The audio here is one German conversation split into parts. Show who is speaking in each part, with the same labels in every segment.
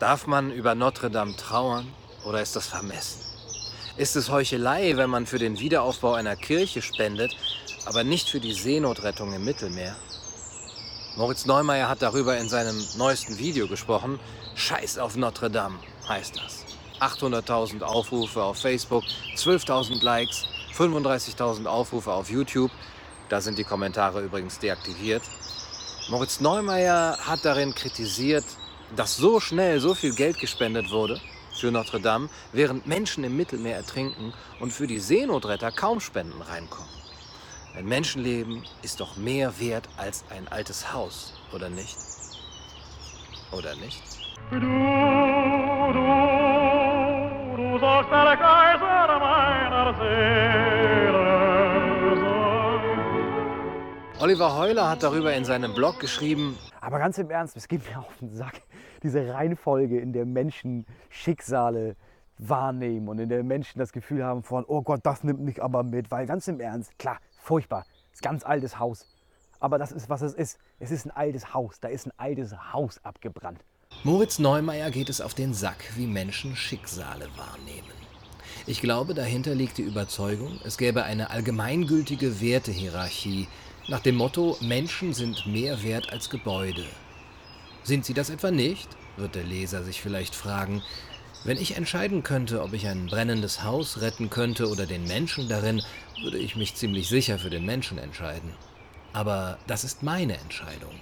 Speaker 1: Darf man über Notre Dame trauern oder ist das vermessen? Ist es Heuchelei, wenn man für den Wiederaufbau einer Kirche spendet, aber nicht für die Seenotrettung im Mittelmeer? Moritz Neumeier hat darüber in seinem neuesten Video gesprochen. Scheiß auf Notre Dame heißt das. 800.000 Aufrufe auf Facebook, 12.000 Likes, 35.000 Aufrufe auf YouTube. Da sind die Kommentare übrigens deaktiviert. Moritz Neumeier hat darin kritisiert, dass so schnell so viel Geld gespendet wurde für Notre Dame, während Menschen im Mittelmeer ertrinken und für die Seenotretter kaum Spenden reinkommen. Ein Menschenleben ist doch mehr wert als ein altes Haus, oder nicht? Oder nicht? Du, du, du sollst der Kaiser meiner Seele Oliver Heuler hat darüber in seinem Blog geschrieben.
Speaker 2: Aber ganz im Ernst, es geht mir auf den Sack, diese Reihenfolge, in der Menschen Schicksale wahrnehmen und in der Menschen das Gefühl haben von, oh Gott, das nimmt mich aber mit. Weil ganz im Ernst, klar, furchtbar, ist ganz altes Haus. Aber das ist, was es ist. Es ist ein altes Haus. Da ist ein altes Haus abgebrannt.
Speaker 1: Moritz Neumeier geht es auf den Sack, wie Menschen Schicksale wahrnehmen. Ich glaube, dahinter liegt die Überzeugung, es gäbe eine allgemeingültige Wertehierarchie, nach dem Motto, Menschen sind mehr wert als Gebäude. Sind sie das etwa nicht? wird der Leser sich vielleicht fragen. Wenn ich entscheiden könnte, ob ich ein brennendes Haus retten könnte oder den Menschen darin, würde ich mich ziemlich sicher für den Menschen entscheiden. Aber das ist meine Entscheidung.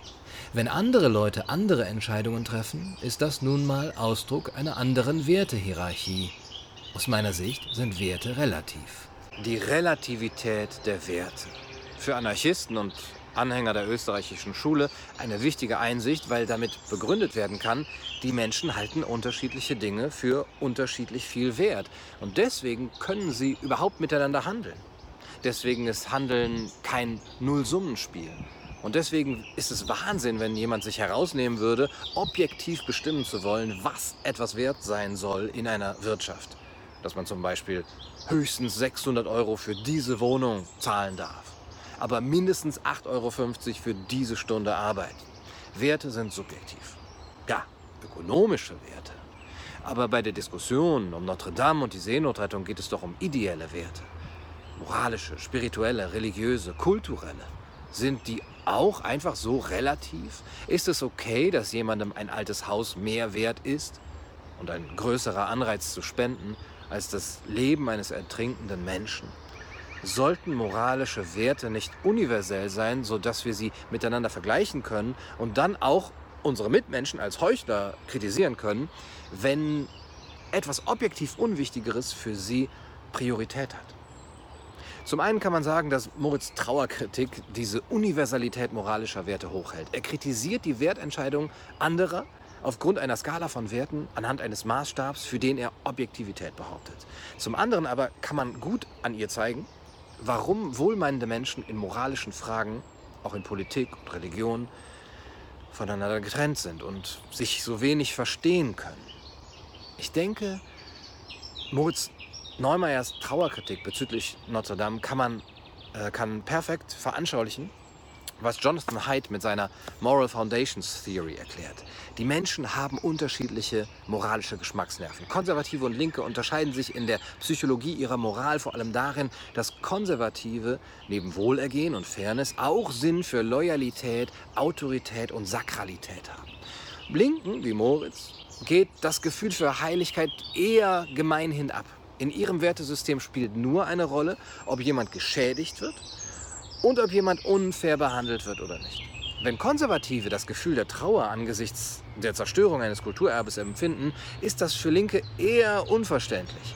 Speaker 1: Wenn andere Leute andere Entscheidungen treffen, ist das nun mal Ausdruck einer anderen Wertehierarchie. Aus meiner Sicht sind Werte relativ. Die Relativität der Werte für Anarchisten und Anhänger der österreichischen Schule eine wichtige Einsicht, weil damit begründet werden kann, die Menschen halten unterschiedliche Dinge für unterschiedlich viel wert. Und deswegen können sie überhaupt miteinander handeln. Deswegen ist Handeln kein Nullsummenspiel. Und deswegen ist es Wahnsinn, wenn jemand sich herausnehmen würde, objektiv bestimmen zu wollen, was etwas wert sein soll in einer Wirtschaft. Dass man zum Beispiel höchstens 600 Euro für diese Wohnung zahlen darf aber mindestens 8,50 Euro für diese Stunde Arbeit. Werte sind subjektiv. Ja, ökonomische Werte. Aber bei der Diskussion um Notre Dame und die Seenotrettung geht es doch um ideelle Werte. Moralische, spirituelle, religiöse, kulturelle. Sind die auch einfach so relativ? Ist es okay, dass jemandem ein altes Haus mehr wert ist und ein größerer Anreiz zu spenden als das Leben eines ertrinkenden Menschen? Sollten moralische Werte nicht universell sein, sodass wir sie miteinander vergleichen können und dann auch unsere Mitmenschen als Heuchler kritisieren können, wenn etwas objektiv Unwichtigeres für sie Priorität hat? Zum einen kann man sagen, dass Moritz Trauerkritik diese Universalität moralischer Werte hochhält. Er kritisiert die Wertentscheidung anderer aufgrund einer Skala von Werten anhand eines Maßstabs, für den er Objektivität behauptet. Zum anderen aber kann man gut an ihr zeigen, warum wohlmeinende Menschen in moralischen Fragen, auch in Politik und Religion, voneinander getrennt sind und sich so wenig verstehen können. Ich denke, Moritz Neumeyers Trauerkritik bezüglich Notre Dame kann man äh, kann perfekt veranschaulichen, was Jonathan Haidt mit seiner Moral Foundations Theory erklärt. Die Menschen haben unterschiedliche moralische Geschmacksnerven. Konservative und Linke unterscheiden sich in der Psychologie ihrer Moral vor allem darin, dass Konservative neben Wohlergehen und Fairness auch Sinn für Loyalität, Autorität und Sakralität haben. Linken, wie Moritz, geht das Gefühl für Heiligkeit eher gemeinhin ab. In ihrem Wertesystem spielt nur eine Rolle, ob jemand geschädigt wird und ob jemand unfair behandelt wird oder nicht. Wenn Konservative das Gefühl der Trauer angesichts der Zerstörung eines Kulturerbes empfinden, ist das für Linke eher unverständlich.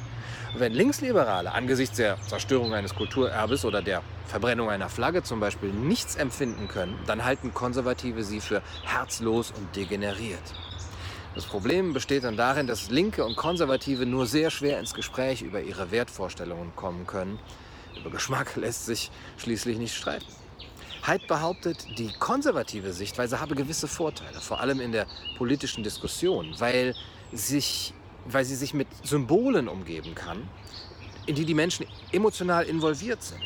Speaker 1: Wenn Linksliberale angesichts der Zerstörung eines Kulturerbes oder der Verbrennung einer Flagge zum Beispiel nichts empfinden können, dann halten Konservative sie für herzlos und degeneriert. Das Problem besteht dann darin, dass Linke und Konservative nur sehr schwer ins Gespräch über ihre Wertvorstellungen kommen können. Über Geschmack lässt sich schließlich nicht streiten. Haidt behauptet, die konservative Sichtweise habe gewisse Vorteile, vor allem in der politischen Diskussion, weil, sich, weil sie sich mit Symbolen umgeben kann, in die die Menschen emotional involviert sind.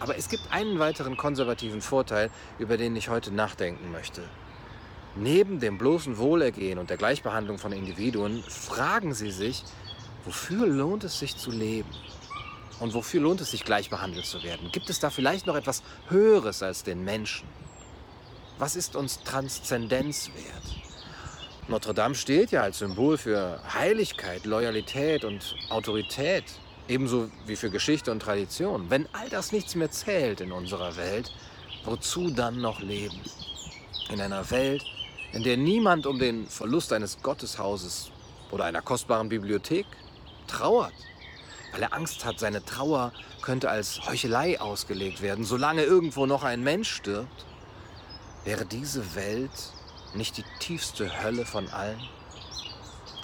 Speaker 1: Aber es gibt einen weiteren konservativen Vorteil, über den ich heute nachdenken möchte. Neben dem bloßen Wohlergehen und der Gleichbehandlung von Individuen fragen sie sich, wofür lohnt es sich zu leben? Und wofür lohnt es sich, gleich behandelt zu werden? Gibt es da vielleicht noch etwas Höheres als den Menschen? Was ist uns Transzendenz wert? Notre Dame steht ja als Symbol für Heiligkeit, Loyalität und Autorität, ebenso wie für Geschichte und Tradition. Wenn all das nichts mehr zählt in unserer Welt, wozu dann noch leben? In einer Welt, in der niemand um den Verlust eines Gotteshauses oder einer kostbaren Bibliothek trauert, weil er Angst hat, seine Trauer könnte als Heuchelei ausgelegt werden, solange irgendwo noch ein Mensch stirbt, wäre diese Welt nicht die tiefste Hölle von allen?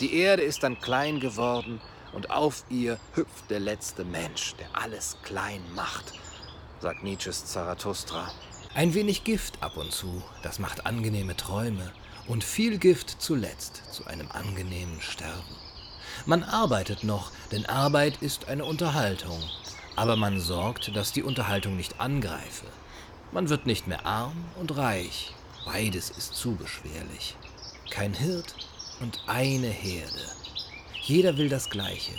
Speaker 1: Die Erde ist dann klein geworden und auf ihr hüpft der letzte Mensch, der alles klein macht, sagt Nietzsches Zarathustra. Ein wenig Gift ab und zu, das macht angenehme Träume und viel Gift zuletzt zu einem angenehmen Sterben. Man arbeitet noch, denn Arbeit ist eine Unterhaltung, aber man sorgt, dass die Unterhaltung nicht angreife. Man wird nicht mehr arm und reich, Beides ist zu beschwerlich. Kein Hirt und eine Herde. Jeder will das Gleiche.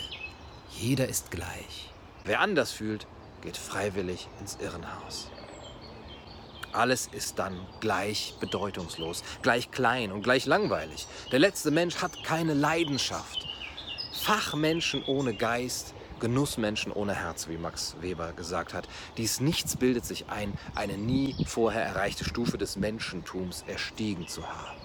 Speaker 1: Jeder ist gleich. Wer anders fühlt, geht freiwillig ins Irrenhaus. Alles ist dann gleich bedeutungslos, gleich klein und gleich langweilig. Der letzte Mensch hat keine Leidenschaft. Fachmenschen ohne Geist Genussmenschen ohne Herz, wie Max Weber gesagt hat. Dies Nichts bildet sich ein, eine nie vorher erreichte Stufe des Menschentums erstiegen zu haben.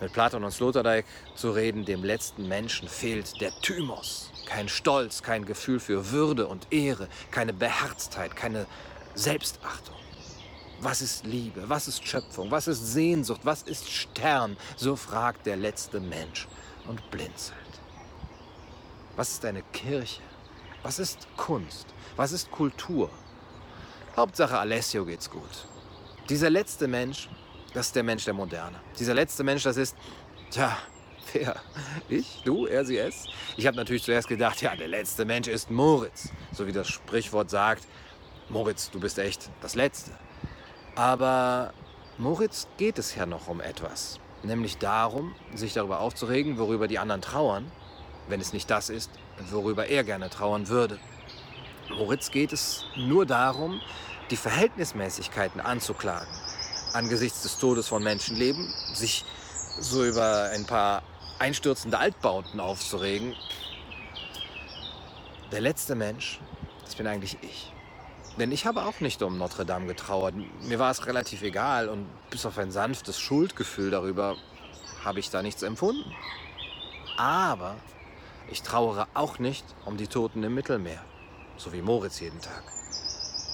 Speaker 1: Mit Platon und Sloterdijk zu reden, dem letzten Menschen fehlt der Thymos. Kein Stolz, kein Gefühl für Würde und Ehre, keine Beherztheit, keine Selbstachtung. Was ist Liebe? Was ist Schöpfung? Was ist Sehnsucht? Was ist Stern? So fragt der letzte Mensch und blinzelt. Was ist eine Kirche? Was ist Kunst? Was ist Kultur? Hauptsache Alessio geht's gut. Dieser letzte Mensch, das ist der Mensch der Moderne. Dieser letzte Mensch, das ist, tja, wer? Ich? Du? Er, sie, es? Ich habe natürlich zuerst gedacht, ja, der letzte Mensch ist Moritz. So wie das Sprichwort sagt, Moritz, du bist echt das Letzte. Aber Moritz geht es ja noch um etwas. Nämlich darum, sich darüber aufzuregen, worüber die anderen trauern wenn es nicht das ist, worüber er gerne trauern würde. Moritz geht es nur darum, die Verhältnismäßigkeiten anzuklagen. Angesichts des Todes von Menschenleben, sich so über ein paar einstürzende Altbauten aufzuregen. Der letzte Mensch, das bin eigentlich ich. Denn ich habe auch nicht um Notre Dame getrauert. Mir war es relativ egal und bis auf ein sanftes Schuldgefühl darüber habe ich da nichts empfunden. Aber ich trauere auch nicht um die Toten im Mittelmeer, so wie Moritz jeden Tag.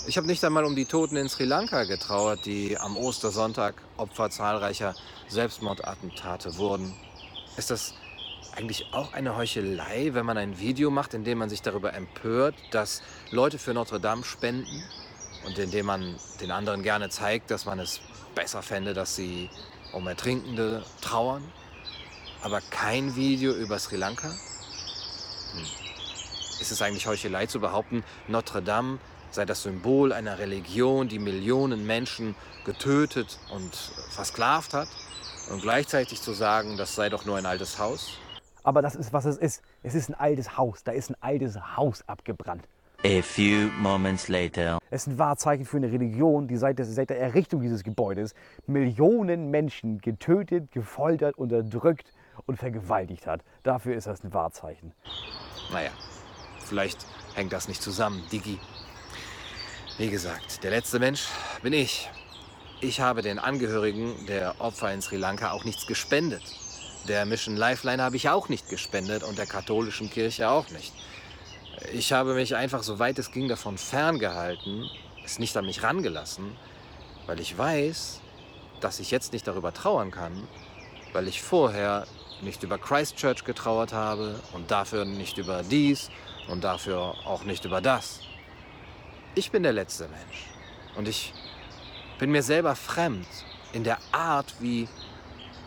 Speaker 1: Ich habe nicht einmal um die Toten in Sri Lanka getrauert, die am Ostersonntag Opfer zahlreicher Selbstmordattentate wurden. Ist das eigentlich auch eine Heuchelei, wenn man ein Video macht, in dem man sich darüber empört, dass Leute für Notre Dame spenden und in dem man den anderen gerne zeigt, dass man es besser fände, dass sie um Ertrinkende trauern, aber kein Video über Sri Lanka? Hm. Ist es eigentlich Heuchelei zu behaupten, Notre Dame sei das Symbol einer Religion, die Millionen Menschen getötet und versklavt hat? Und gleichzeitig zu sagen, das sei doch nur ein altes Haus?
Speaker 2: Aber das ist, was es ist. Es ist ein altes Haus. Da ist ein altes Haus abgebrannt.
Speaker 3: A few moments later.
Speaker 2: Es ist ein Wahrzeichen für eine Religion, die seit, seit der Errichtung dieses Gebäudes Millionen Menschen getötet, gefoltert, unterdrückt und vergewaltigt hat. Dafür ist das ein Wahrzeichen.
Speaker 1: Naja, vielleicht hängt das nicht zusammen, Digi. Wie gesagt, der letzte Mensch bin ich. Ich habe den Angehörigen der Opfer in Sri Lanka auch nichts gespendet. Der Mission Lifeline habe ich auch nicht gespendet und der katholischen Kirche auch nicht. Ich habe mich einfach so weit es ging davon ferngehalten, es nicht an mich rangelassen, weil ich weiß, dass ich jetzt nicht darüber trauern kann, weil ich vorher nicht über Christchurch getrauert habe und dafür nicht über dies und dafür auch nicht über das. Ich bin der letzte Mensch und ich bin mir selber fremd in der Art, wie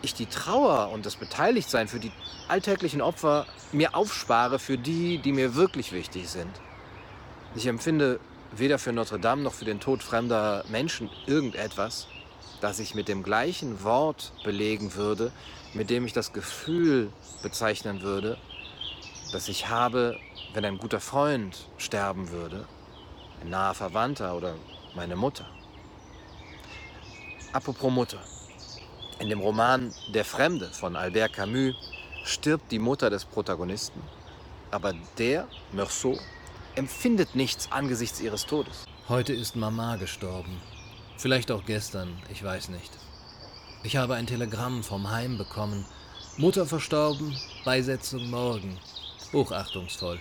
Speaker 1: ich die Trauer und das Beteiligtsein für die alltäglichen Opfer mir aufspare für die, die mir wirklich wichtig sind. Ich empfinde weder für Notre Dame noch für den Tod fremder Menschen irgendetwas. Das ich mit dem gleichen Wort belegen würde, mit dem ich das Gefühl bezeichnen würde, das ich habe, wenn ein guter Freund sterben würde, ein naher Verwandter oder meine Mutter. Apropos Mutter. In dem Roman Der Fremde von Albert Camus stirbt die Mutter des Protagonisten, aber der, Meursault, empfindet nichts angesichts ihres Todes. Heute ist Mama gestorben. Vielleicht auch gestern, ich weiß nicht. Ich habe ein Telegramm vom Heim bekommen. Mutter verstorben, Beisetzung morgen. Hochachtungsvoll.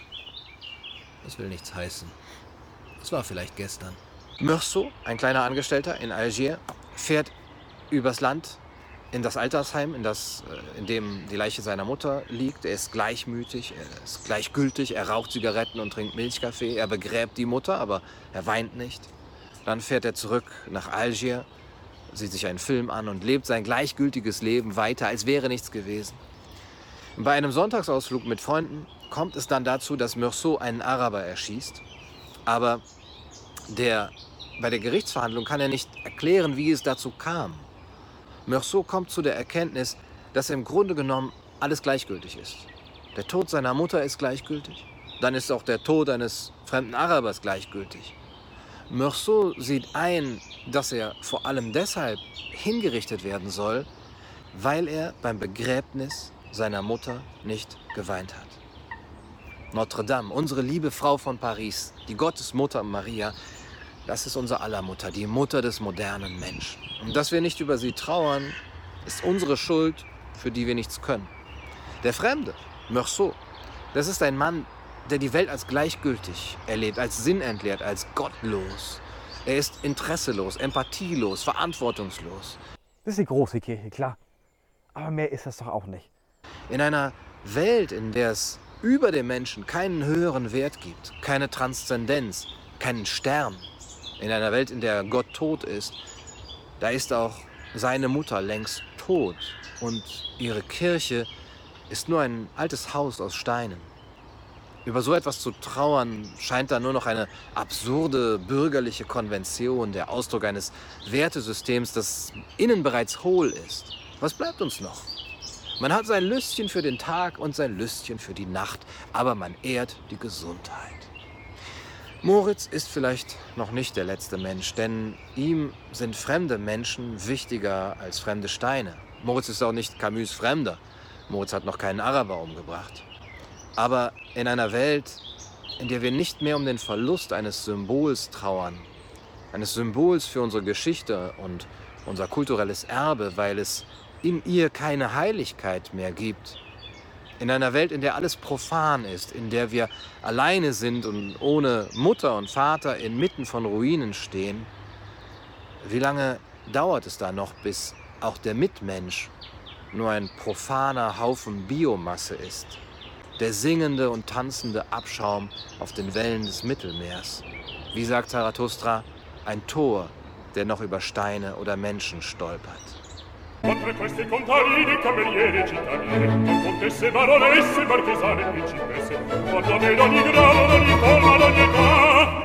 Speaker 1: Das will nichts heißen. Es war vielleicht gestern. Meursault, ein kleiner Angestellter in Algier, fährt übers Land in das Altersheim, in, das, äh, in dem die Leiche seiner Mutter liegt. Er ist gleichmütig, er ist gleichgültig, er raucht Zigaretten und trinkt Milchkaffee. Er begräbt die Mutter, aber er weint nicht. Dann fährt er zurück nach Algier, sieht sich einen Film an und lebt sein gleichgültiges Leben weiter, als wäre nichts gewesen. Bei einem Sonntagsausflug mit Freunden kommt es dann dazu, dass Meursault einen Araber erschießt. Aber der, bei der Gerichtsverhandlung kann er nicht erklären, wie es dazu kam. Meursault kommt zu der Erkenntnis, dass im Grunde genommen alles gleichgültig ist. Der Tod seiner Mutter ist gleichgültig, dann ist auch der Tod eines fremden Arabers gleichgültig. Meursault sieht ein, dass er vor allem deshalb hingerichtet werden soll, weil er beim Begräbnis seiner Mutter nicht geweint hat. Notre Dame, unsere liebe Frau von Paris, die Gottesmutter Maria, das ist unser aller Mutter, die Mutter des modernen Menschen. Und dass wir nicht über sie trauern, ist unsere Schuld, für die wir nichts können. Der Fremde, Meursault, das ist ein Mann, der die Welt als gleichgültig erlebt, als sinnentleert, als gottlos. Er ist interesselos, empathielos, verantwortungslos.
Speaker 2: Das ist die große Kirche, klar. Aber mehr ist das doch auch nicht.
Speaker 1: In einer Welt, in der es über dem Menschen keinen höheren Wert gibt, keine Transzendenz, keinen Stern, in einer Welt, in der Gott tot ist, da ist auch seine Mutter längst tot und ihre Kirche ist nur ein altes Haus aus Steinen. Über so etwas zu trauern scheint da nur noch eine absurde bürgerliche Konvention, der Ausdruck eines Wertesystems, das innen bereits hohl ist. Was bleibt uns noch? Man hat sein Lüstchen für den Tag und sein Lüstchen für die Nacht, aber man ehrt die Gesundheit. Moritz ist vielleicht noch nicht der letzte Mensch, denn ihm sind fremde Menschen wichtiger als fremde Steine. Moritz ist auch nicht Camus Fremder. Moritz hat noch keinen Araber umgebracht. Aber in einer Welt, in der wir nicht mehr um den Verlust eines Symbols trauern, eines Symbols für unsere Geschichte und unser kulturelles Erbe, weil es in ihr keine Heiligkeit mehr gibt, in einer Welt, in der alles profan ist, in der wir alleine sind und ohne Mutter und Vater inmitten von Ruinen stehen, wie lange dauert es da noch, bis auch der Mitmensch nur ein profaner Haufen Biomasse ist, der singende und tanzende Abschaum auf den Wellen des Mittelmeers? Wie sagt Zarathustra, ein Tor, der noch über Steine oder Menschen stolpert.
Speaker 4: Oltre questi contadini, camerieri, cittadine, con contesse, baronesse, marchesane, principesse, quando vedo ogni grado, ogni forma, ogni età,